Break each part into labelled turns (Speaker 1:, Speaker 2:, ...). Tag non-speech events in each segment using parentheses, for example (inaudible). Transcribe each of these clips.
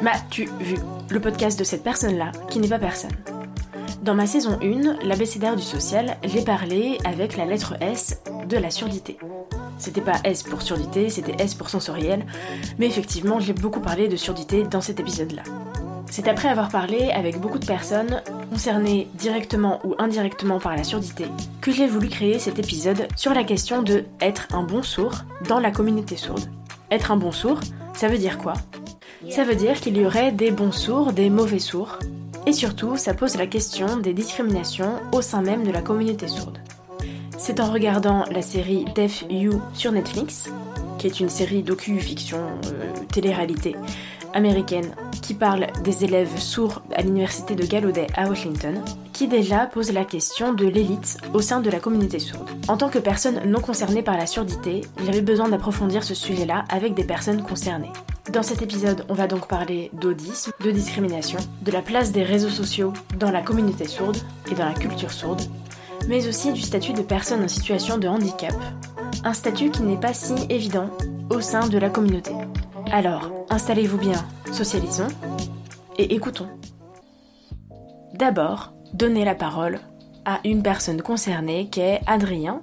Speaker 1: M'as-tu vu le podcast de cette personne-là qui n'est pas personne Dans ma saison 1, l'abécédaire du social, j'ai parlé avec la lettre S de la surdité. C'était pas S pour surdité, c'était S pour sensoriel, mais effectivement, j'ai beaucoup parlé de surdité dans cet épisode-là. C'est après avoir parlé avec beaucoup de personnes concernées directement ou indirectement par la surdité que j'ai voulu créer cet épisode sur la question de être un bon sourd dans la communauté sourde. Être un bon sourd, ça veut dire quoi? Ça veut dire qu'il y aurait des bons sourds, des mauvais sourds, et surtout, ça pose la question des discriminations au sein même de la communauté sourde. C'est en regardant la série Deaf You sur Netflix, qui est une série docu-fiction euh, télé-réalité américaine qui parle des élèves sourds à l'université de Gallaudet à Washington, qui déjà pose la question de l'élite au sein de la communauté sourde. En tant que personne non concernée par la surdité, j'avais besoin d'approfondir ce sujet-là avec des personnes concernées. Dans cet épisode, on va donc parler d'audisme, de discrimination, de la place des réseaux sociaux dans la communauté sourde et dans la culture sourde, mais aussi du statut de personne en situation de handicap, un statut qui n'est pas si évident au sein de la communauté. Alors, installez-vous bien, socialisons et écoutons. D'abord, donnez la parole à une personne concernée qui est Adrien,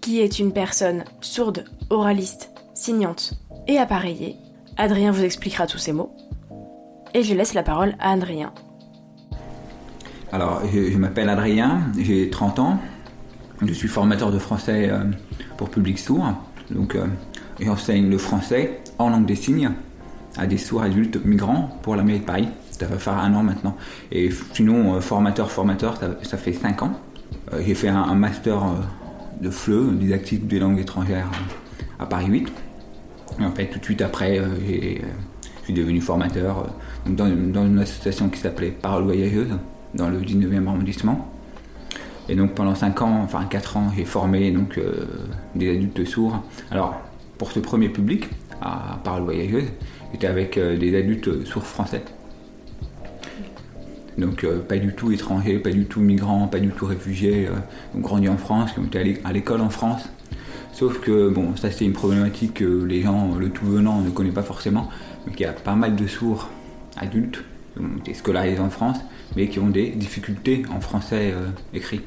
Speaker 1: qui est une personne sourde, oraliste, signante et appareillée. Adrien vous expliquera tous ces mots. Et je laisse la parole à Adrien.
Speaker 2: Alors, je, je m'appelle Adrien, j'ai 30 ans. Je suis formateur de français euh, pour public sourd. Donc, euh, j'enseigne le français en langue des signes à des sourds adultes migrants pour la mairie de Paris. Ça va faire un an maintenant. Et sinon, euh, formateur, formateur, ça, fait 5 ans. Euh, j'ai fait un, master euh, de FLE, didactique des langues étrangères, à Paris 8. Et en fait, tout de suite après, je suis devenu formateur dans, une association qui s'appelait Parole Voyageuse, dans le 19e arrondissement. Et donc pendant 5 ans, enfin 4 ans, j'ai formé donc, des adultes sourds. Alors, pour ce premier public, à Parole Voyageuse, j'étais avec des adultes sourds français. Donc euh, pas du tout étrangers, pas du tout migrants, pas du tout réfugiés, euh, donc grandis en France, qui ont été à l'é- à l'école en France. Sauf que, bon, ça c'est une problématique que les gens, le tout venant, ne connaissent pas forcément, mais qu'il y a pas mal de sourds adultes qui ont été scolarisés en France, mais qui ont des difficultés en français euh, écrit.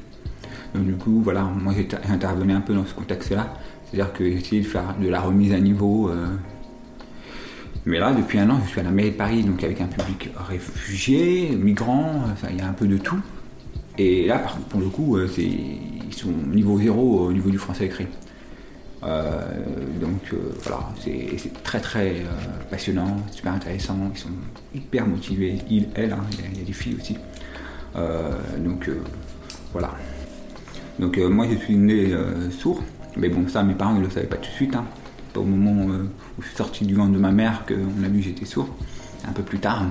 Speaker 2: Donc du coup, voilà, moi j'ai intervenu un peu dans ce contexte-là, c'est-à-dire que j'ai essayé de faire de la remise à niveau. Mais là, depuis un an, je suis à la mairie de Paris, donc avec un public réfugié, migrant, il y a un peu de tout. Et là, pour le coup, euh, ils sont niveau zéro au niveau du français écrit. Euh, donc euh, voilà, c'est très très euh, passionnant, super intéressant, ils sont hyper motivés, ils, elles, hein, il y a- y, a des filles aussi. Donc voilà. Donc moi je suis né sourd, mais bon ça mes parents ne le savaient pas tout de suite. Hein. Pas au moment je suis sorti du ventre de ma mère qu'on a vu j'étais sourd, un peu plus tard.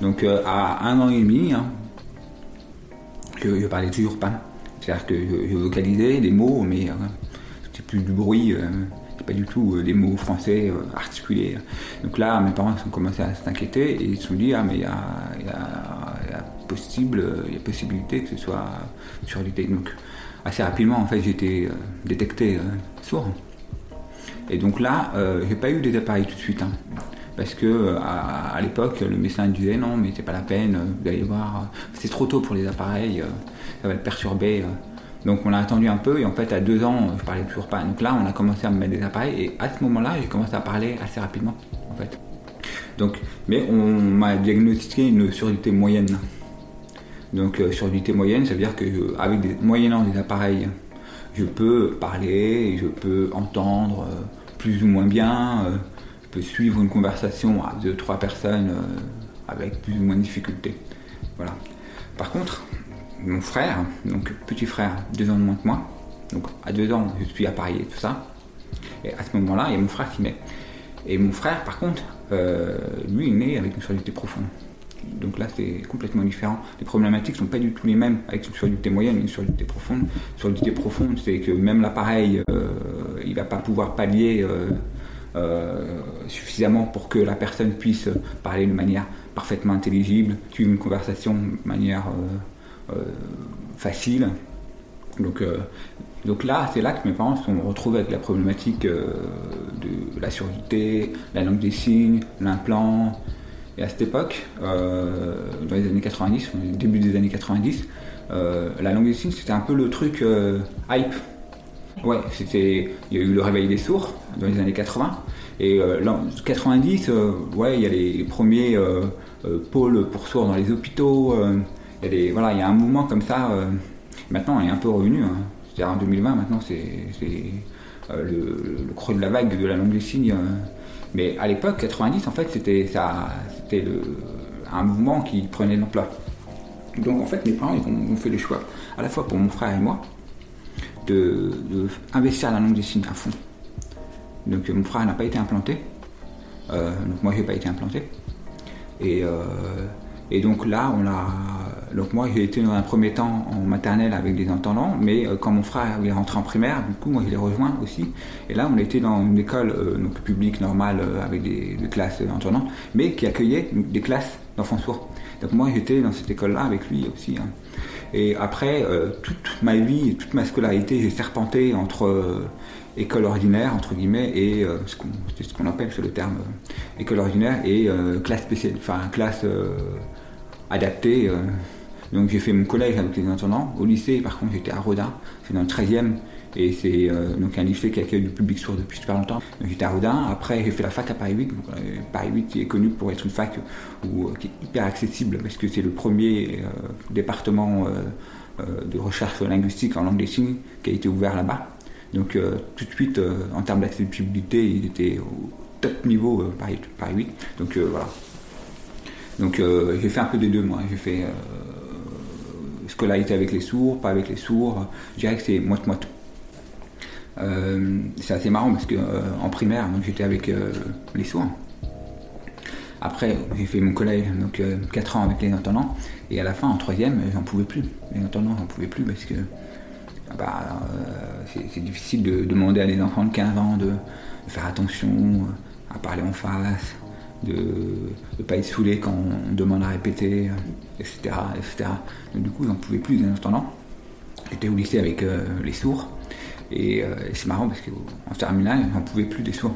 Speaker 2: Donc euh, à un an et demi, hein, je, parlais toujours pas. C'est-à-dire que je, vocalisais des mots, mais euh, c'était plus du bruit, euh, pas du tout euh, des mots français articulés. Donc là, mes parents ont commencé à s'inquiéter et ils se sont dit ah mais il y a, possible, il y a possibilité que ce soit surdité. Donc assez rapidement en fait euh, détecté sourd. Et donc là, euh, j'ai pas eu des appareils tout de suite. hein. parce que euh, à, l'époque, le médecin disait non, mais c'est pas la peine, euh, vous allez voir, euh, c'est trop tôt pour les appareils, euh, ça va être perturbé. euh. Donc on a attendu un peu et en fait à deux ans, je parlais toujours pas. Donc là, on a commencé à me mettre des appareils et à ce moment-là, j'ai commencé à parler assez rapidement en fait. Donc, mais on m'a diagnostiqué une surdité moyenne. Donc euh, surdité moyenne, ça veut dire que euh, avec des, moyennant des appareils, je peux parler, je peux entendre euh, plus ou moins bien, euh, je peux suivre une conversation à deux trois personnes euh, avec plus ou moins de difficulté. Voilà. Par contre, mon frère, donc petit frère, deux ans de moins que moi, donc à deux ans, je suis à Paris et tout ça. Et à ce moment-là, il y a mon frère qui naît. Et mon frère, par contre, lui, il naît avec une surdité profonde. Donc là, c'est complètement différent. Les problématiques sont pas du tout les mêmes avec une surdité moyenne et une surdité profonde. Une surdité profonde, c'est que même l'appareil, euh, il va pas pouvoir pallier euh, suffisamment pour que la personne puisse parler de manière parfaitement intelligible, suivre une conversation de manière facile. Donc, là, c'est là que mes parents se sont avec la problématique de la surdité, la langue des signes, l'implant, et à cette époque, euh, dans les années 90, début des années 90, euh, la langue des signes, c'était un peu le truc euh, hype. Ouais, c'était, il y a eu le réveil des sourds dans les années 80. Et en 90, ouais, il y a les, premiers pôles pour sourds dans les hôpitaux. il, y a voilà, il y a un mouvement comme ça. maintenant, il est un peu revenu. Hein. C'est-à-dire en 2020, maintenant, c'est, le, creux de la vague de la langue des signes. Mais à l'époque, 90, en fait, c'était un mouvement qui prenait l'ampleur. Donc en fait, mes parents ils ont, fait le choix, à la fois pour mon frère et moi, de, investir la langue des signes à fond. Donc mon frère n'a pas été implanté, euh, donc moi j'ai pas été implanté. Et, euh, et donc là, on a, donc moi j'ai été dans un premier temps en maternelle avec des entendants, mais euh, quand mon frère est rentré en primaire, du coup moi je l'ai rejoint aussi. Et là on était dans une école euh, publique normale euh, avec des, classes d'entendants, mais qui accueillait des classes d'enfants sourds. Donc moi j'étais dans cette école-là avec lui aussi. Hein. Et après, toute ma vie, toute ma scolarité, j'ai serpenté entre école ordinaire, entre guillemets, et ce qu'on appelle sur le terme école ordinaire, et classe spéciale, enfin classe adaptée. Donc j'ai fait mon collège avec les intendants. Au lycée, par contre, j'étais à Rodin, c'est dans le 13e, et c'est euh, donc un lycée qui accueille du public sourd depuis super longtemps. Donc j'étais à Rodin. Après, j'ai fait la fac à Paris 8. Euh, Paris 8 est connu pour être une fac euh, qui est hyper accessible parce que c'est le premier département de recherche linguistique en langue des signes qui a été ouvert là-bas. Donc tout de suite, en termes d'accessibilité, il était au top niveau Paris, Paris 8. Donc voilà. Donc j'ai fait un peu des deux, moi. J'ai fait scolarité avec les sourds, pas avec les sourds, je dirais que c'est moite-moite. Euh, c'est assez marrant parce que euh, en primaire, j'étais avec euh, les sourds. Après, j'ai fait mon collège, donc 4 ans avec les entendants, et à la fin, en troisième, j'en pouvais plus. Les entendants, j'en pouvais plus parce que bah, c'est difficile de demander à des enfants de 15 ans de faire attention à parler en face, de ne pas être saoulé quand on demande à répéter, etc. etc. Donc, du coup, j'en pouvais plus en attendant. J'étais au lycée avec euh, les sourds. Euh, et, c'est marrant parce qu'en terminale, j'en pouvais plus des sourds.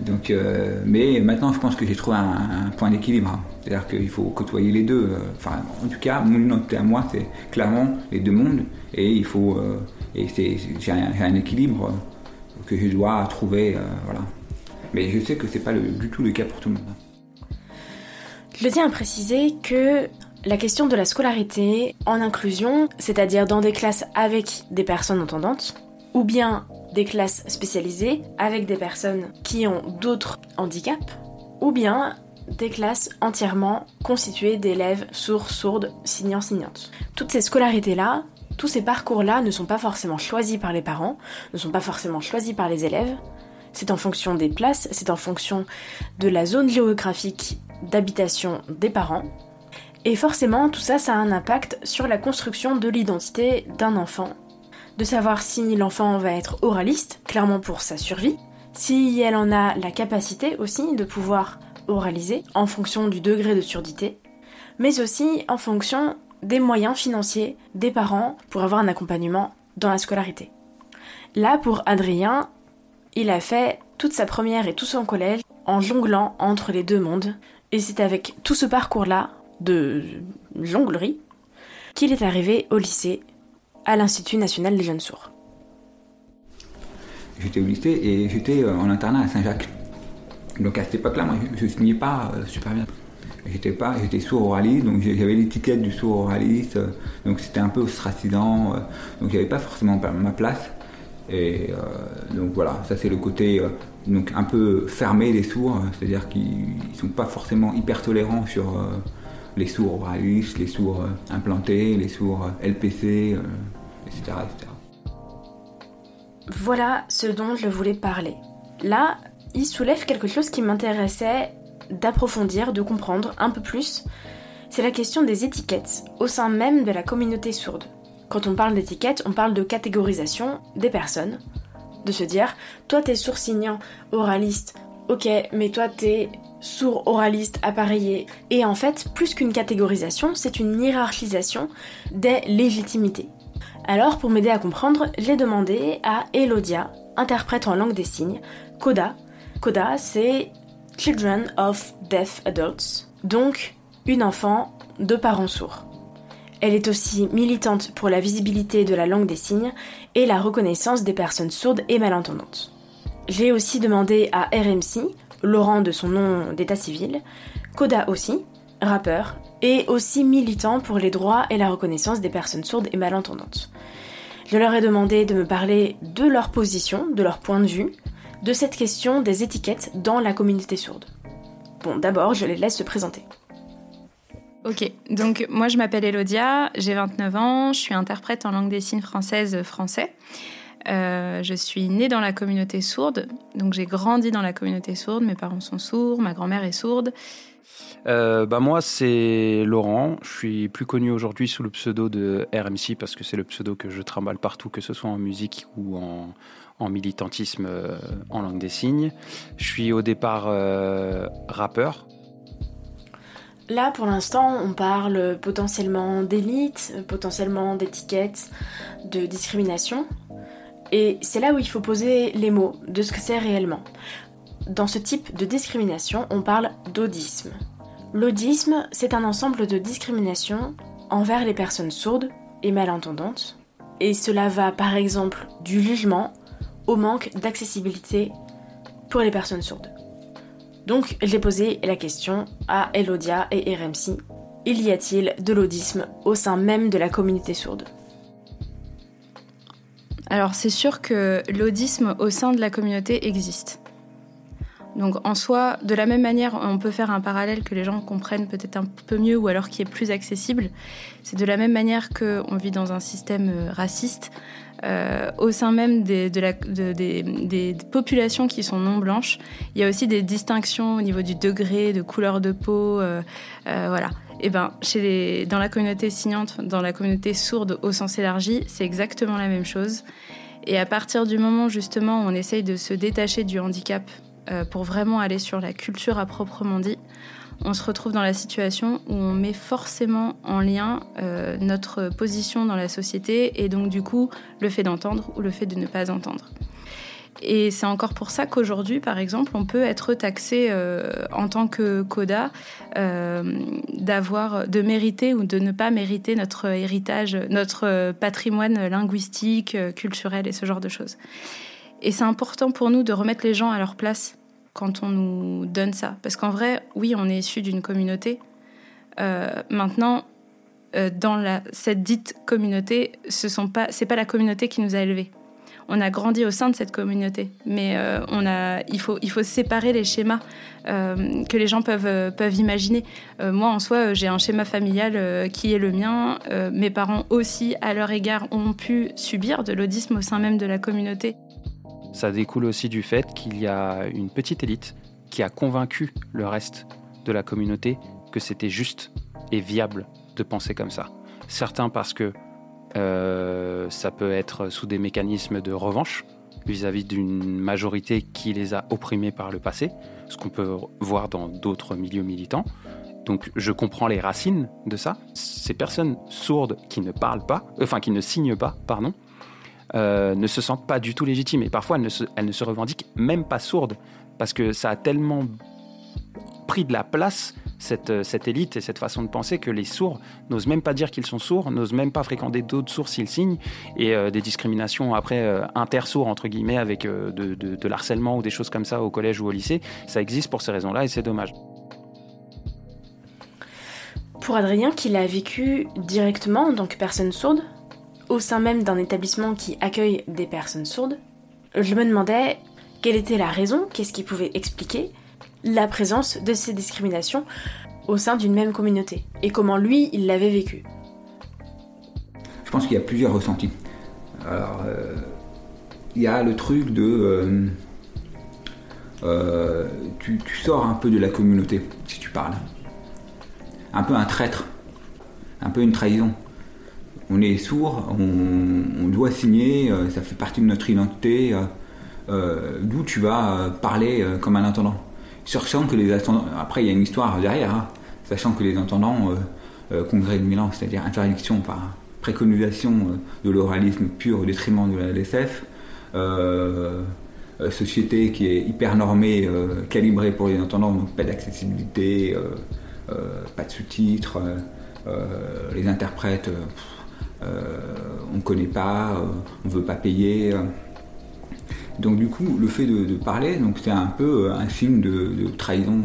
Speaker 2: Donc, euh, mais maintenant, je pense que j'ai trouvé un, point d'équilibre. C'est-à-dire qu'il faut côtoyer les deux. Enfin, en tout cas, mon identité à moi, c'est clairement les deux mondes. Et il faut. et j'ai un, un, équilibre que je dois trouver. voilà. Mais je sais que c'est pas du tout le cas pour tout le monde.
Speaker 1: Je tiens à préciser que la question de la scolarité en inclusion, c'est-à-dire dans des classes avec des personnes entendantes, ou bien des classes spécialisées avec des personnes qui ont d'autres handicaps, ou bien des classes entièrement constituées d'élèves sourds, sourdes, signants, signantes. Toutes ces scolarités-là, tous ces parcours-là ne sont pas forcément choisis par les parents, ne sont pas forcément choisis par les élèves, c'est en fonction des places, c'est en fonction de la zone géographique d'habitation des parents. Et forcément, tout ça, ça a un impact sur la construction de l'identité d'un enfant. De savoir si l'enfant va être oraliste, clairement pour sa survie, si elle en a la capacité aussi de pouvoir oraliser en fonction du degré de surdité, mais aussi en fonction des moyens financiers des parents pour avoir un accompagnement dans la scolarité. Là, pour Adrien, il a fait toute sa première et tout son collège en jonglant entre les deux mondes. Et c'est avec tout ce parcours-là de jonglerie qu'il est arrivé au lycée, à l'Institut national des jeunes sourds.
Speaker 2: J'étais au lycée et j'étais euh, en internat à Saint-Jacques. Donc à cette époque-là, moi, je ne signais pas euh, super bien. J'étais pas, j'étais sourd oraliste, donc j'avais l'étiquette du sourd oraliste, euh, donc c'était un peu ostracisant, donc j'avais pas forcément ma place. Et euh, donc voilà, ça c'est le côté euh, donc un peu fermé des sourds, c'est-à-dire qu'ils sont pas forcément hyper tolérants sur, les sourds oralistes, les sourds implantés, les sourds LPC, etc., etc.
Speaker 1: Voilà ce dont je voulais parler. Là, il soulève quelque chose qui m'intéressait d'approfondir, de comprendre un peu plus. C'est la question des étiquettes au sein même de la communauté sourde. Quand on parle d'étiquettes, on parle de catégorisation des personnes. De se dire, toi t'es sourd signant, oraliste, ok, mais toi t'es sourd oraliste appareillé. Et en fait, plus qu'une catégorisation, c'est une hiérarchisation des légitimités. Alors, pour m'aider à comprendre, j'ai demandé à Elodia, interprète en langue des signes, CODA. CODA, c'est Children of Deaf Adults, donc une enfant de parents sourds. Elle est aussi militante pour la visibilité de la langue des signes et la reconnaissance des personnes sourdes et malentendantes. J'ai aussi demandé à RMC, Laurent de son nom d'état civil, Koda aussi, rappeur, et aussi militant pour les droits et la reconnaissance des personnes sourdes et malentendantes. Je leur ai demandé de me parler de leur position, de leur point de vue, de cette question des étiquettes dans la communauté sourde. Bon, d'abord, je les laisse se présenter.
Speaker 3: Ok, donc moi je m'appelle Elodia, j'ai 29 ans, je suis interprète en langue des signes française français. Euh, je suis née dans la communauté sourde, donc j'ai grandi dans la communauté sourde, mes parents sont sourds, ma grand-mère est sourde.
Speaker 4: Euh, bah moi, c'est Laurent. Je suis plus connu aujourd'hui sous le pseudo de RMC parce que c'est le pseudo que je trimballe partout, que ce soit en musique ou en, militantisme euh, en langue des signes. Je suis au départ rappeur.
Speaker 1: Là, pour l'instant, on parle potentiellement d'élite, potentiellement d'étiquette, de discrimination. Et c'est là où il faut poser les mots de ce que c'est réellement. Dans ce type de discrimination, on parle d'audisme. L'audisme, c'est un ensemble de discriminations envers les personnes sourdes et malentendantes, et cela va par exemple du jugement au manque d'accessibilité pour les personnes sourdes. Donc j'ai posé la question à Elodia et RMC, il y a-t-il de l'audisme au sein même de la communauté sourde?
Speaker 3: Alors c'est sûr que l'audisme au sein de la communauté existe. Donc en soi, de la même manière, on peut faire un parallèle que les gens comprennent peut-être un peu mieux ou alors qui est plus accessible. C'est de la même manière qu'on vit dans un système euh, raciste. Euh, au sein même des, de la, des, populations qui sont non blanches, il y a aussi des distinctions au niveau du degré, de couleur de peau, euh, voilà. Et eh ben, dans la communauté signante, dans la communauté sourde au sens élargi, c'est exactement la même chose. Et à partir du moment justement où on essaye de se détacher du handicap euh, pour vraiment aller sur la culture à proprement dit, on se retrouve dans la situation où on met forcément en lien euh, notre position dans la société et donc du coup le fait d'entendre ou le fait de ne pas entendre. Et c'est encore pour ça qu'aujourd'hui, par exemple, on peut être taxé euh, en tant que coda d'avoir, de mériter ou de ne pas mériter notre héritage, notre patrimoine linguistique, culturel et ce genre de choses. Et c'est important pour nous de remettre les gens à leur place quand on nous donne ça. Parce qu'en vrai, oui, on est issu d'une communauté. Euh, maintenant, euh, dans cette dite communauté, ce sont pas, la communauté qui nous a élevés. On a grandi au sein de cette communauté, mais euh, il faut, séparer les schémas que les gens peuvent imaginer. moi, en soi, j'ai un schéma familial qui est le mien. mes parents aussi, à leur égard, ont pu subir de l'audisme au sein même de la communauté.
Speaker 4: Ça découle aussi du fait qu'il y a une petite élite qui a convaincu le reste de la communauté que c'était juste et viable de penser comme ça. Certains parce que euh, ça peut être sous des mécanismes de revanche vis-à-vis d'une majorité qui les a opprimés par le passé, ce qu'on peut voir dans d'autres milieux militants. Donc je comprends les racines de ça. Ces personnes sourdes qui ne parlent pas, enfin qui ne signent pas, pardon, euh, ne se sentent pas du tout légitimes. Et parfois, elles ne, se, elles ne se revendiquent même pas sourdes, parce que ça a tellement pris de la place, cette, euh, cette élite et cette façon de penser, que les sourds n'osent même pas dire qu'ils sont sourds, n'osent même pas fréquenter d'autres sourds s'ils signent, et euh, des discriminations après inter-sourds, entre guillemets, avec de, de, de l'harcèlement ou des choses comme ça au collège ou au lycée, ça existe pour ces raisons-là, et c'est dommage.
Speaker 1: Pour Adrien, qui l'a vécu directement en tant que personne sourde, au sein même d'un établissement qui accueille des personnes sourdes, je me demandais quelle était la raison, qu'est-ce qui pouvait expliquer la présence de ces discriminations au sein d'une même communauté et comment lui, il l'avait vécu.
Speaker 2: Je pense qu'il y a plusieurs ressentis. Alors, euh, il y a le truc de... Euh, euh, tu, sors un peu de la communauté, si tu parles. Un peu un traître, un peu une trahison. On est sourd, on, doit signer, ça fait partie de notre identité, d'où tu vas parler comme un intendant. Sachant que les après il y a une histoire derrière, hein. sachant que les entendants, congrès de Milan, c'est-à-dire interdiction par préconisation euh, de l'oralisme pur au détriment de la LSF, euh, euh, société qui est hyper normée, calibrée pour les entendants, donc pas d'accessibilité, pas de sous-titres, les interprètes, on ne connaît pas, on ne veut pas payer. Donc du coup, le fait de, parler, donc c'est un peu un signe de, trahison.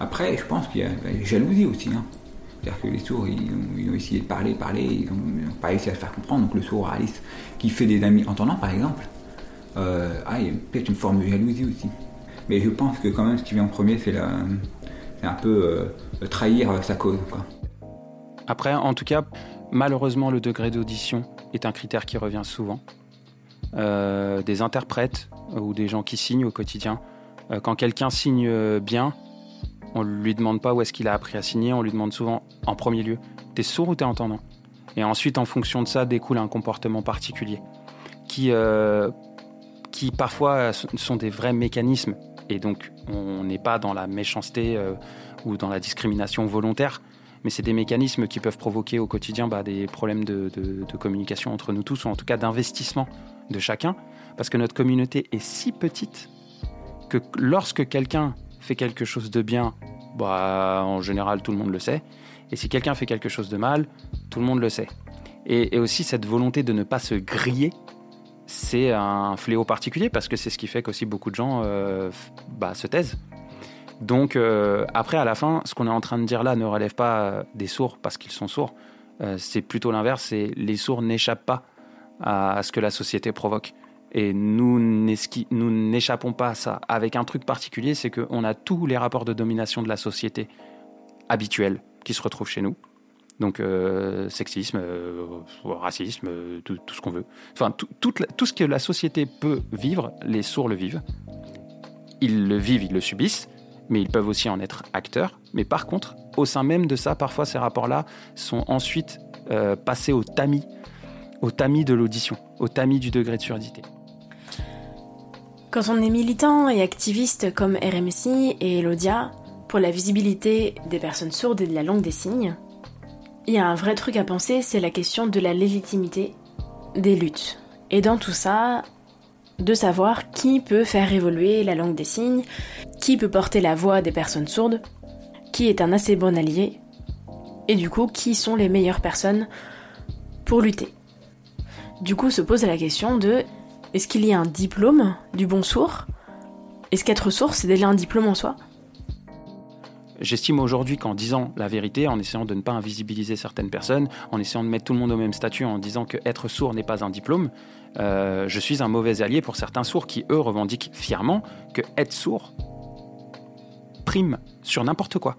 Speaker 2: Après, je pense qu'il y a la jalousie aussi. Hein. C'est-à-dire que les sourds, ils ont, essayé de parler, parler, ils n'ont pas réussi à se faire comprendre. Donc le sourd Alice, qui fait des amis entendants, par exemple, euh, ah, il y a peut-être une forme de jalousie aussi. Mais je pense que quand même, ce qui vient en premier, c'est un peu euh, trahir sa cause.
Speaker 4: Après, en tout cas, malheureusement, le degré d'audition est un critère qui revient souvent. Euh, des interprètes ou des gens qui signent au quotidien, quand quelqu'un signe bien, on lui demande pas où est-ce qu'il a appris à signer, on lui demande souvent en premier lieu, t'es sourd ou t'es entendant? Et ensuite, en fonction de ça, découle un comportement particulier qui, euh, qui parfois sont des vrais mécanismes. Et donc, on n'est pas dans la méchanceté euh, ou dans la discrimination volontaire, mais c'est des mécanismes qui peuvent provoquer au quotidien bah, des problèmes de, communication entre nous tous, ou en tout cas d'investissement de chacun, parce que notre communauté est si petite que lorsque quelqu'un fait quelque chose de bien, bah, en général, tout le monde le sait. Et si quelqu'un fait quelque chose de mal, tout le monde le sait. Et, aussi, cette volonté de ne pas se griller, c'est un fléau particulier parce que c'est ce qui fait qu'aussi beaucoup de gens euh, bah, se taisent. Donc, euh, après, à la fin, ce qu'on est en train de dire là ne relève pas des sourds parce qu'ils sont sourds. Euh, c'est plutôt l'inverse, c'est les sourds n'échappent pas à ce que la société provoque. Et nous n'échappons pas à ça. Avec un truc particulier, c'est qu'on a tous les rapports de domination de la société habituels qui se retrouvent chez nous. Donc euh, sexisme, euh, racisme, euh, tout, ce qu'on veut. Enfin, tout, ce que la société peut vivre, les sourds le vivent. Ils le vivent, ils le subissent, mais ils peuvent aussi en être acteurs. Mais par contre, au sein même de ça, parfois ces rapports-là sont ensuite passés au tamis, au tamis de l'audition, au tamis du degré de surdité.
Speaker 1: Quand on est militant et activiste comme RMSI et Elodia pour la visibilité des personnes sourdes et de la langue des signes, il y a un vrai truc à penser, c'est la question de la légitimité des luttes. Et dans tout ça, de savoir qui peut faire évoluer la langue des signes, qui peut porter la voix des personnes sourdes, qui est un assez bon allié, et du coup, qui sont les meilleures personnes pour lutter. Du coup, se pose la question de est-ce qu'il y a un diplôme du bon sourd? Est-ce qu'être sourd, c'est déjà un diplôme en soi?
Speaker 4: J'estime aujourd'hui qu'en disant la vérité, en essayant de ne pas invisibiliser certaines personnes, en essayant de mettre tout le monde au même statut, en disant que être sourd n'est pas un diplôme, euh, je suis un mauvais allié pour certains sourds qui, eux, revendiquent fièrement que être sourd prime sur n'importe quoi.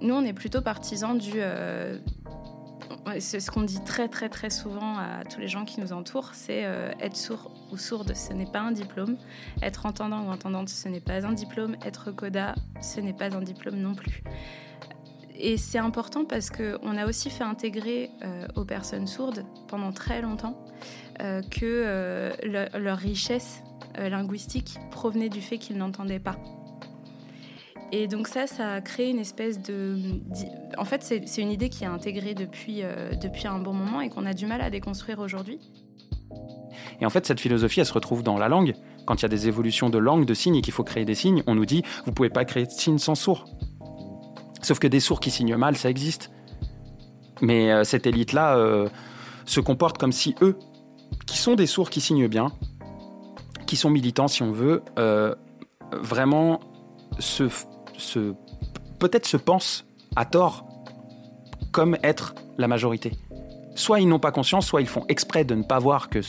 Speaker 3: Nous, on est plutôt partisans du, euh, c'est ce qu'on dit très très souvent à tous les gens qui nous entourent, c'est euh, être sourd ou sourde, ce n'est pas un diplôme. Être entendant ou entendante, ce n'est pas un diplôme. Être coda, ce n'est pas un diplôme non plus. Et c'est important parce qu'on a aussi fait intégrer euh, aux personnes sourdes pendant très longtemps euh, que leur richesse linguistique provenait du fait qu'ils n'entendaient pas. Et donc ça, ça a créé une espèce de... En fait, c'est une idée qui est intégrée depuis, euh, depuis un bon moment et qu'on a du mal à déconstruire aujourd'hui.
Speaker 4: Et en fait, cette philosophie, elle se retrouve dans la langue. Quand il y a des évolutions de langue, de signes et qu'il faut créer des signes, on nous dit, vous pouvez pas créer de signes sans sourds. Sauf que des sourds qui signent mal, ça existe. Mais euh, cette élite-là euh, se comporte comme si eux, qui sont des sourds qui signent bien, qui sont militants si on veut, vraiment se peut-être se pense à tort comme être la majorité. soit ils n'ont pas conscience, soit ils font exprès de ne pas voir que,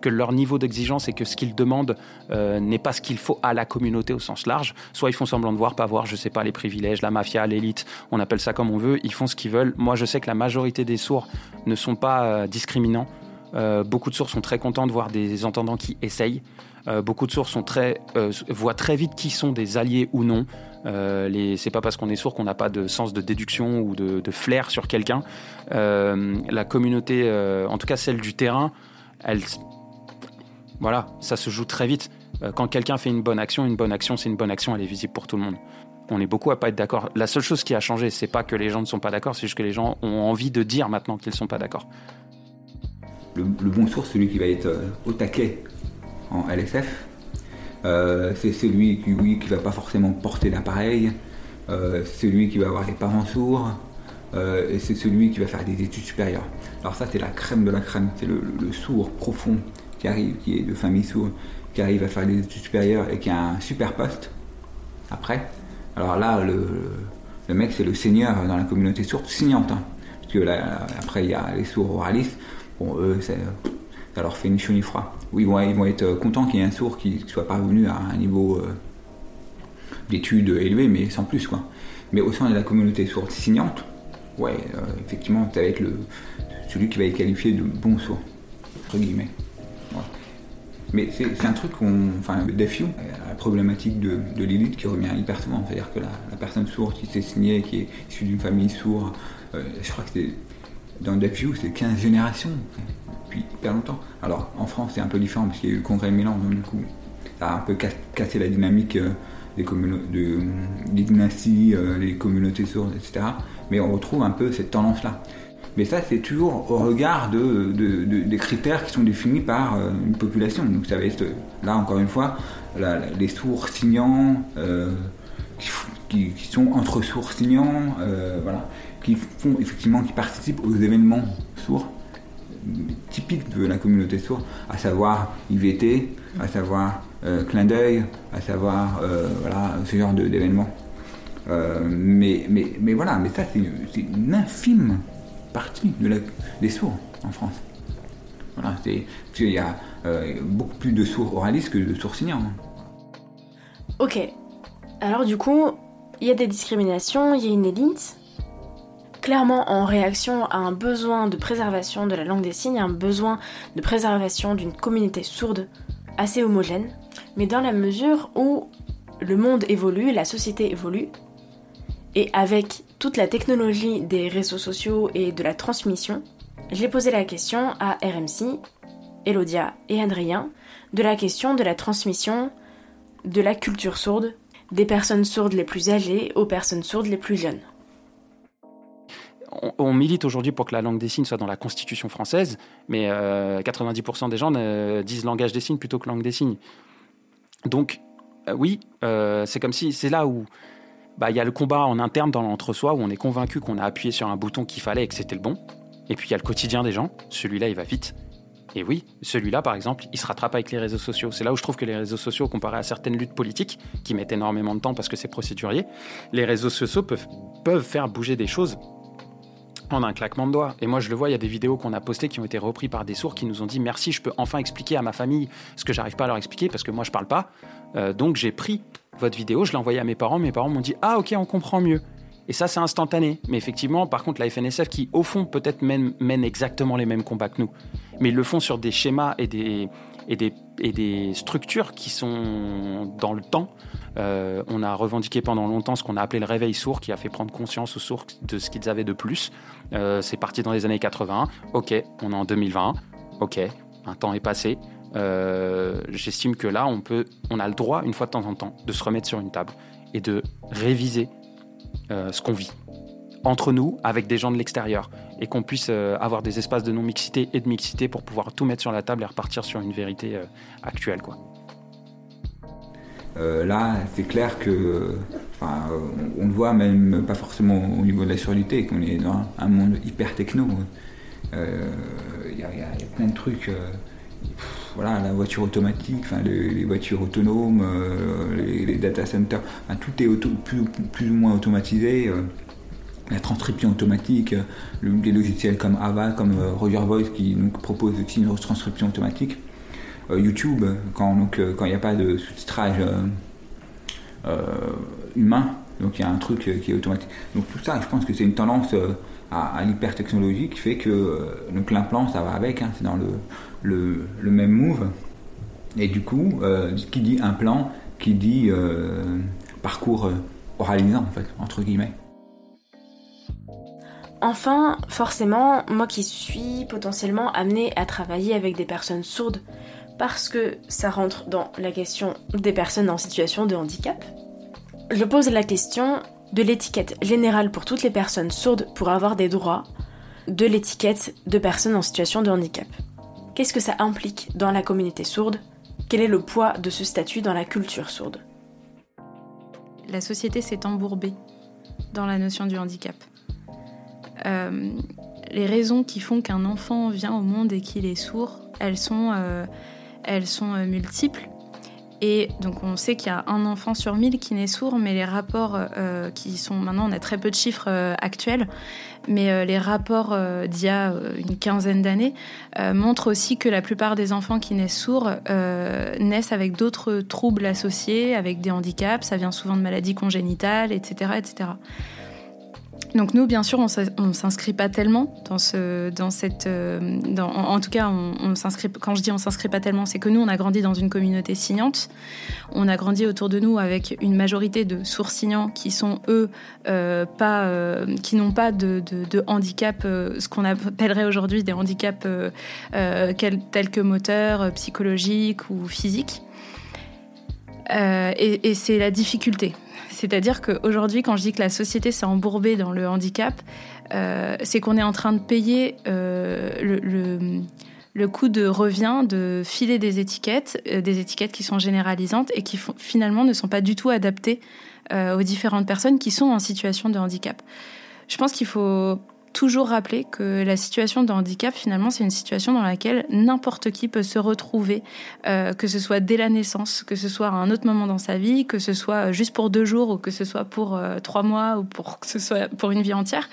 Speaker 4: que leur niveau d'exigence et que ce qu'ils demandent euh, n'est pas ce qu'il faut à la communauté au sens large, soit ils font semblant de voir, pas voir, je sais pas, les privilèges, la mafia, l'élite, on appelle ça comme on veut, ils font ce qu'ils veulent. Moi, je sais que la majorité des sourds ne sont pas euh, discriminants. Euh, beaucoup de sourds sont très contents de voir des entendants qui essayent. beaucoup de sont très, voient très vite qui sont des alliés ou non. Euh, c'est pas parce qu'on est sourd qu'on n'a pas de sens de déduction ou de, flair sur quelqu'un. Euh, la communauté, euh, en tout cas celle du terrain, voilà, ça se joue très vite. Quand quelqu'un fait une bonne action, une bonne action, c'est une bonne action, elle est visible pour tout le monde. On est beaucoup à pas être d'accord. La seule chose qui a changé, c'est pas que les gens ne sont pas d'accord, c'est juste que les gens ont envie de dire maintenant qu'ils ne sont pas d'accord.
Speaker 2: Le, bon sourd, celui qui va être au taquet en LSF, euh, c'est celui qui, oui, qui va pas forcément porter l'appareil, euh, celui qui va avoir les parents sourds, euh, et c'est celui qui va faire des études supérieures. Alors ça, c'est la crème de la crème, c'est le, sourd profond qui arrive, qui est de famille sourde, qui arrive à faire des études supérieures et qui a un super poste après. Alors là, le, mec, c'est le seigneur dans la communauté sourde signante. Hein. parce que là, après, il y a les sourds oralistes. Bon, eux, ça leur fait ni chaud ni froid. Oui, ils vont, être euh, contents qu'il y ait un sourd qui soit parvenu à un niveau euh, d'études élevé, mais sans plus. quoi. Mais au sein de la communauté sourde signante, ouais, euh, effectivement, ça va être celui qui va être qualifié de bon sourd, entre guillemets. Mais c'est un truc qu'on. Enfin, le DEFIO, la problématique de, l'élite qui revient hyper souvent. C'est-à-dire que la, personne sourde qui s'est signée, qui est issue d'une famille sourde, je crois que c'est. Dans DEFIO, c'est 15 générations hyper longtemps. Alors en France c'est un peu différent parce qu'il y a eu le congrès de Milan, donc du coup ça a un peu cassé la dynamique euh, des, de, des dynasties, euh, les communautés sourdes, etc. Mais on retrouve un peu cette tendance-là. Mais ça, c'est toujours au regard de, des critères qui sont définis par euh, une population. Donc ça va là encore une fois, les sourds signants, qui, sont entre sourds signants, voilà, qui font effectivement, qui participent aux événements sourds typique de la communauté sourde, à savoir IVT, à savoir euh, clin d'œil, à savoir euh, voilà, ce genre d'événements. Euh, mais, mais, mais voilà, mais ça c'est une, infime partie de la, des sourds en France. Voilà, c'est, il y a beaucoup plus de sourds oralistes que de sourds signants.
Speaker 1: Ok. Alors du coup, il y a des discriminations, il y a une élite, clairement en réaction à un besoin de préservation de la langue des signes, un besoin de préservation d'une communauté sourde assez homogène, mais dans la mesure où le monde évolue, la société évolue, et avec toute la technologie des réseaux sociaux et de la transmission, j'ai posé la question à RMC, Elodia et Adrien de la question de la transmission de la culture sourde des personnes sourdes les plus âgées aux personnes sourdes les plus jeunes
Speaker 4: on, milite aujourd'hui pour que la langue des signes soit dans la Constitution française, mais 90% euh, des gens disent langage des signes plutôt que langue des signes. Donc, euh, oui, euh, c'est comme si c'est là où bah, il y a le combat en interne dans l'entre-soi où on est convaincu qu'on a appuyé sur un bouton qu'il fallait et que c'était le bon. Et puis il y a le quotidien des gens. Celui-là, il va vite. Et oui, celui-là, par exemple, il se rattrape avec les réseaux sociaux. C'est là où je trouve que les réseaux sociaux, comparé à certaines luttes politiques, qui mettent énormément de temps parce que c'est procédurier, les réseaux sociaux peuvent faire bouger des choses en un claquement de doigts. Et moi, je le vois, il y a des vidéos qu'on a postées qui ont été reprises par des sourds qui nous ont dit merci, je peux enfin expliquer à ma famille ce que j'arrive pas à leur expliquer parce que moi, je parle pas. Euh, donc, j'ai pris votre vidéo, je l'ai envoyée à mes parents. Mes parents m'ont dit ah, ok, on comprend mieux. Et ça, c'est instantané. Mais effectivement, par contre, la FNSF, qui au fond peut-être mène, mène exactement les mêmes combats que nous, mais ils le font sur des schémas et des, structures qui sont dans le temps. Euh, on a revendiqué pendant longtemps ce qu'on a appelé le réveil sourd, qui a fait prendre conscience aux sourds de ce qu'ils avaient de plus. Euh, c'est parti dans les années 80. Ok, on est en 2020. Ok, un temps est passé. Euh, j'estime que là, on a le droit, une fois de temps en temps, de se remettre sur une table et de réviser ce qu'on vit entre nous, avec des gens de l'extérieur, et qu'on puisse avoir des espaces de non-mixité et de mixité pour pouvoir tout mettre sur la table et repartir sur une vérité actuelle. Quoi.
Speaker 2: Euh, là, c'est clair que, on, le voit même pas forcément au niveau de la surdité, qu'on est dans un monde hyper techno. Il euh, y, a plein de trucs. Euh, voilà, la voiture automatique, les, voitures autonomes, les, data centers, tout est plus, ou moins automatisé. la transcription automatique, des logiciels comme Ava, comme Roger Voice qui donc, propose aussi une transcription automatique. YouTube, quand il n'y a pas de sous-titrage humain, donc il y a un truc qui est automatique. Donc tout ça, je pense que c'est une tendance à, à l'hypertechnologie qui fait que donc l'implant, ça va avec, hein, c'est dans le, le, le, même move. Et du coup, qui dit implant, qui dit parcours oralisant, en fait, entre guillemets.
Speaker 1: Enfin, forcément, moi qui suis potentiellement amenée à travailler avec des personnes sourdes, parce que ça rentre dans la question des personnes en situation de handicap, je pose la question de l'étiquette générale pour toutes les personnes sourdes pour avoir des droits, de l'étiquette de personnes en situation de handicap. Qu'est-ce que ça implique dans la communauté sourde? Quel est le poids de ce statut dans la culture sourde?
Speaker 3: La société s'est embourbée dans la notion du handicap. Euh, les raisons qui font qu'un enfant vient au monde et qu'il est sourd, elles sont, euh, euh, multiples. Et donc on sait qu'il y a un enfant sur mille qui naît sourd, mais les rapports qui sont maintenant, on a très peu de chiffres actuels, mais les rapports d'il y a une quinzaine d'années montrent aussi que la plupart des enfants qui naissent sourds naissent avec d'autres troubles associés, avec des handicaps, ça vient souvent de maladies congénitales, etc. etc. Donc nous, bien sûr, on s'inscrit pas tellement dans ce, dans cette, euh, en, tout cas, on, s'inscrit. Quand je dis on s'inscrit pas tellement, c'est que nous, on a grandi dans une communauté signante. On a grandi autour de nous avec une majorité de sourds signants qui sont eux euh, pas, euh, qui n'ont pas de, handicap, ce qu'on appellerait aujourd'hui des handicaps tels que moteurs, psychologiques ou physiques. et, c'est la difficulté c'est-à-dire qu'aujourd'hui, quand je dis que la société s'est embourbée dans le handicap, euh, c'est qu'on est en train de payer euh, le, coût de revient de filer des étiquettes, euh, des étiquettes qui sont généralisantes et qui finalement ne sont pas du tout adaptées aux différentes personnes qui sont en situation de handicap. Je pense qu'il faut toujours rappeler que la situation de handicap, finalement, c'est une situation dans laquelle n'importe qui peut se retrouver, euh, que ce soit dès la naissance, que ce soit à un autre moment dans sa vie, que ce soit juste pour deux jours ou que ce soit pour euh, trois mois ou pour que ce soit pour une vie entière.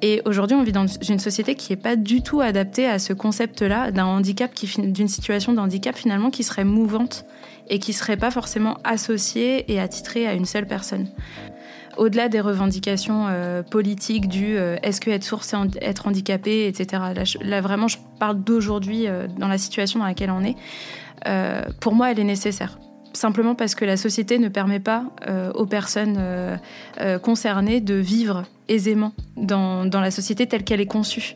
Speaker 3: Et aujourd'hui, on vit dans une société qui n'est pas du tout adaptée à ce concept-là d'un handicap, d'une situation de handicap finalement qui serait mouvante et qui serait pas forcément associée et attitrée à une seule personne au-delà des revendications euh, politiques du euh, est-ce que être sourd c'est être handicapé, etc. Là, vraiment, je parle d'aujourd'hui euh, dans la situation dans laquelle on est. pour moi, elle est nécessaire. Simplement parce que la société ne permet pas aux personnes concernées de vivre aisément dans, dans la société telle qu'elle est conçue.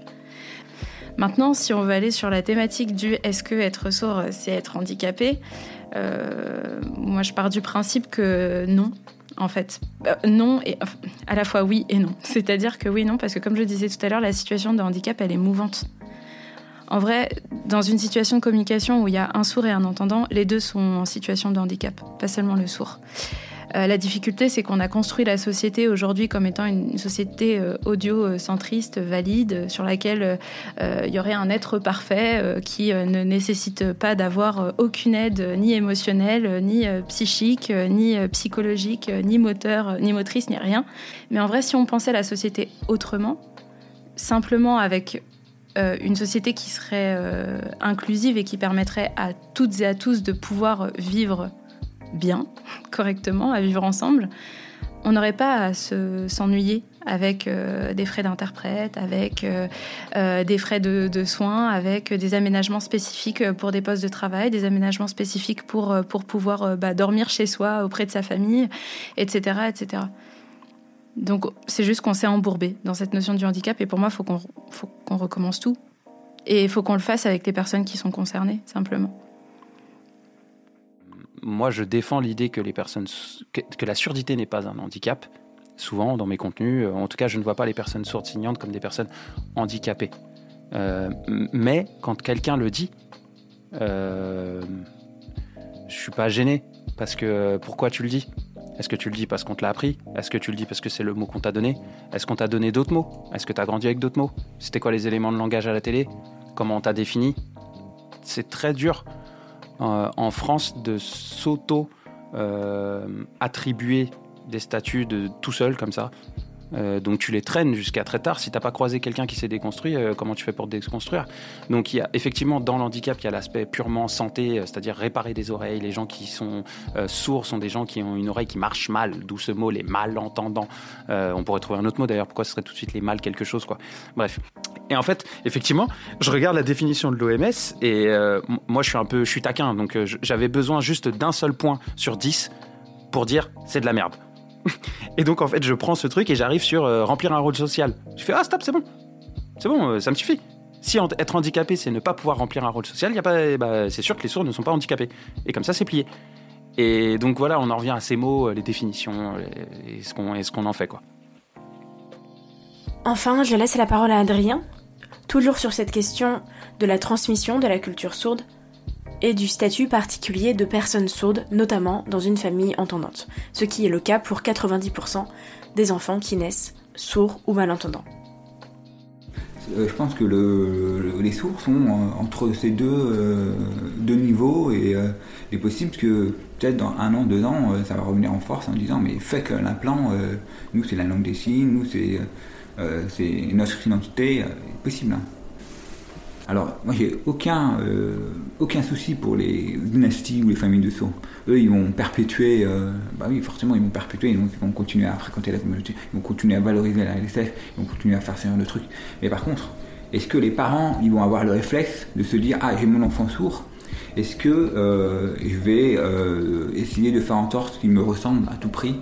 Speaker 3: Maintenant, si on veut aller sur la thématique du est-ce que être sourd c'est être handicapé, moi je pars du principe que non, en fait. Euh, non, et à la fois oui et non. (laughs) C'est-à-dire que oui et non, parce que comme je disais tout à l'heure, la situation de handicap, elle est mouvante. En vrai, dans une situation de communication où il y a un sourd et un entendant, les deux sont en situation de handicap, pas seulement le sourd. Euh, la difficulté, c'est qu'on a construit la société aujourd'hui comme étant une société euh, audio-centriste, valide, sur laquelle euh, il y aurait un être parfait qui ne nécessite pas d'avoir aucune aide, ni émotionnelle, ni psychique, ni psychologique, ni moteur, ni motrice, ni rien. Mais en vrai, si on pensait la société autrement, simplement avec une société qui serait inclusive et qui permettrait à toutes et à tous de pouvoir vivre bien, correctement, à vivre ensemble, on n'aurait pas à s'ennuyer avec euh, des frais d'interprète, avec euh, euh, des frais de, soins, avec des aménagements spécifiques pour des postes de travail, des aménagements spécifiques pour, pour pouvoir bah, dormir chez soi auprès de sa famille, etc. etc. Donc c'est juste qu'on s'est embourbé dans cette notion du handicap et pour moi, il faut qu'on recommence tout. Et il faut qu'on le fasse avec les personnes qui sont concernées, simplement
Speaker 4: moi, je défends l'idée que les personnes, que, la surdité n'est pas un handicap. Souvent, dans mes contenus, euh, en tout cas, je ne vois pas les personnes sourdes signantes comme des personnes handicapées. Euh, mais quand quelqu'un le dit, euh, je suis pas gêné. Parce que pourquoi tu le dis? Est-ce que tu le dis parce qu'on te l'a appris? Est-ce que tu le dis parce que c'est le mot qu'on t'a donné? Est-ce qu'on t'a donné d'autres mots? Est-ce que tu as grandi avec d'autres mots? C'était quoi les éléments de langage à la télé? Comment on t'a défini? C'est très dur. euh, en France de s'auto-attribuer euh, des statuts de tout seul comme ça. Euh, donc tu les traînes jusqu'à très tard. Si t'as pas croisé quelqu'un qui s'est déconstruit, euh, comment tu fais pour te déconstruire? Donc il y a effectivement dans l'handicap, il y a l'aspect purement santé, euh, c'est-à-dire réparer des oreilles. Les gens qui sont sourds sont des gens qui ont une oreille qui marche mal, d'où ce mot les malentendants. on pourrait trouver un autre mot d'ailleurs. Pourquoi ce serait tout de suite les mal quelque chose quoi? Bref. Et en fait, effectivement, je regarde la définition de l'OMS et moi je suis un peu, je suis taquin, donc j'avais besoin juste d'un seul point sur 10 pour dire c'est de la merde. (laughs) Et donc, en fait, je prends ce truc et j'arrive sur euh, remplir un rôle social. Je fais Ah, stop, c'est bon. C'est bon, euh, ça me suffit. Si être handicapé, c'est ne pas pouvoir remplir un rôle social, pas, bah, c'est sûr que les sourds ne sont pas handicapés. Et comme ça, c'est plié. Et donc voilà, on en revient à ces mots, euh, les définitions, et ce qu'on, et ce qu'on en fait, quoi.
Speaker 1: Enfin, je laisse la parole à Adrien, toujours sur cette question de la transmission de la culture sourde et du statut particulier de personnes sourdes, notamment dans une famille entendante, ce qui est le cas pour 90% des enfants qui naissent sourds ou malentendants.
Speaker 2: Euh, je pense que les sourds sont euh, entre ces deux, euh, deux niveaux et il est possible que peut-être dans un an, deux ans, ça va revenir en force en disant mais fait que l'implant, nous c'est la langue des signes, nous c'est notre identité, c'est possible. Hein. Alors, moi, j'ai aucun, euh, aucun souci pour les dynasties ou les familles de sourds. Eux, ils vont perpétuer, euh, bah oui, forcément, ils vont perpétuer, ils vont, continuer à fréquenter la communauté, ils vont continuer à valoriser la LSF, ils vont continuer à faire ce genre de trucs. Mais par contre, est-ce que les parents, ils vont avoir le réflexe de se dire, ah, j'ai mon enfant sourd, est-ce que euh, je vais essayer de faire en sorte qu'il me ressemble à tout prix,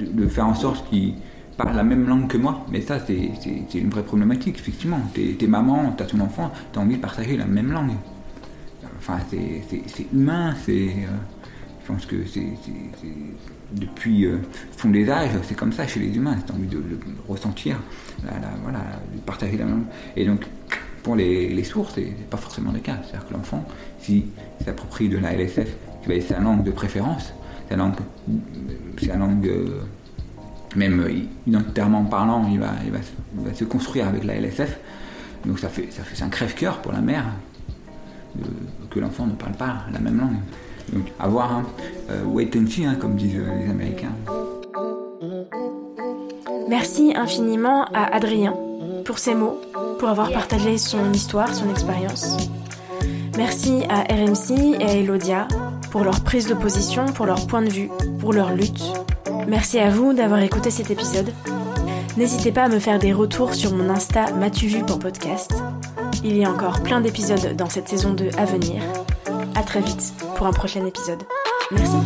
Speaker 2: de faire en sorte qu'il parle la même langue que moi. Mais ça, c'est une vraie problématique, effectivement. T'es es maman, t'as ton enfant, t'as envie de partager la même langue. Enfin, c'est humain, c'est. Euh, je pense que c'est depuis euh, fond des âges, c'est comme ça chez les humains. T'as envie de, ressentir, voilà, de partager la même langue. Et donc, pour les, les sourds, c'est pas forcément le cas. C'est-à-dire que l'enfant, s'il s'approprie de la LSF, qui va sa langue de préférence, sa langue, sa langue euh, même euh, identitairement parlant, il va, il, va, se construire avec la LSF. Donc ça fait, ça fait un crève-cœur pour la mère que l'enfant ne parle pas la même langue. Donc à voir, hein. euh, wait and see, hein, comme disent euh, les Américains.
Speaker 1: Merci infiniment à Adrien pour ses mots, pour avoir partagé son histoire, son expérience. Merci à RMC et à Elodia pour leur prise de position, pour leur point de vue, pour leur lutte Merci à vous d'avoir écouté cet épisode. N'hésitez pas à me faire des retours sur mon Insta podcast. Il y a encore plein d'épisodes dans cette saison 2 à venir. À très vite pour un prochain épisode. Merci.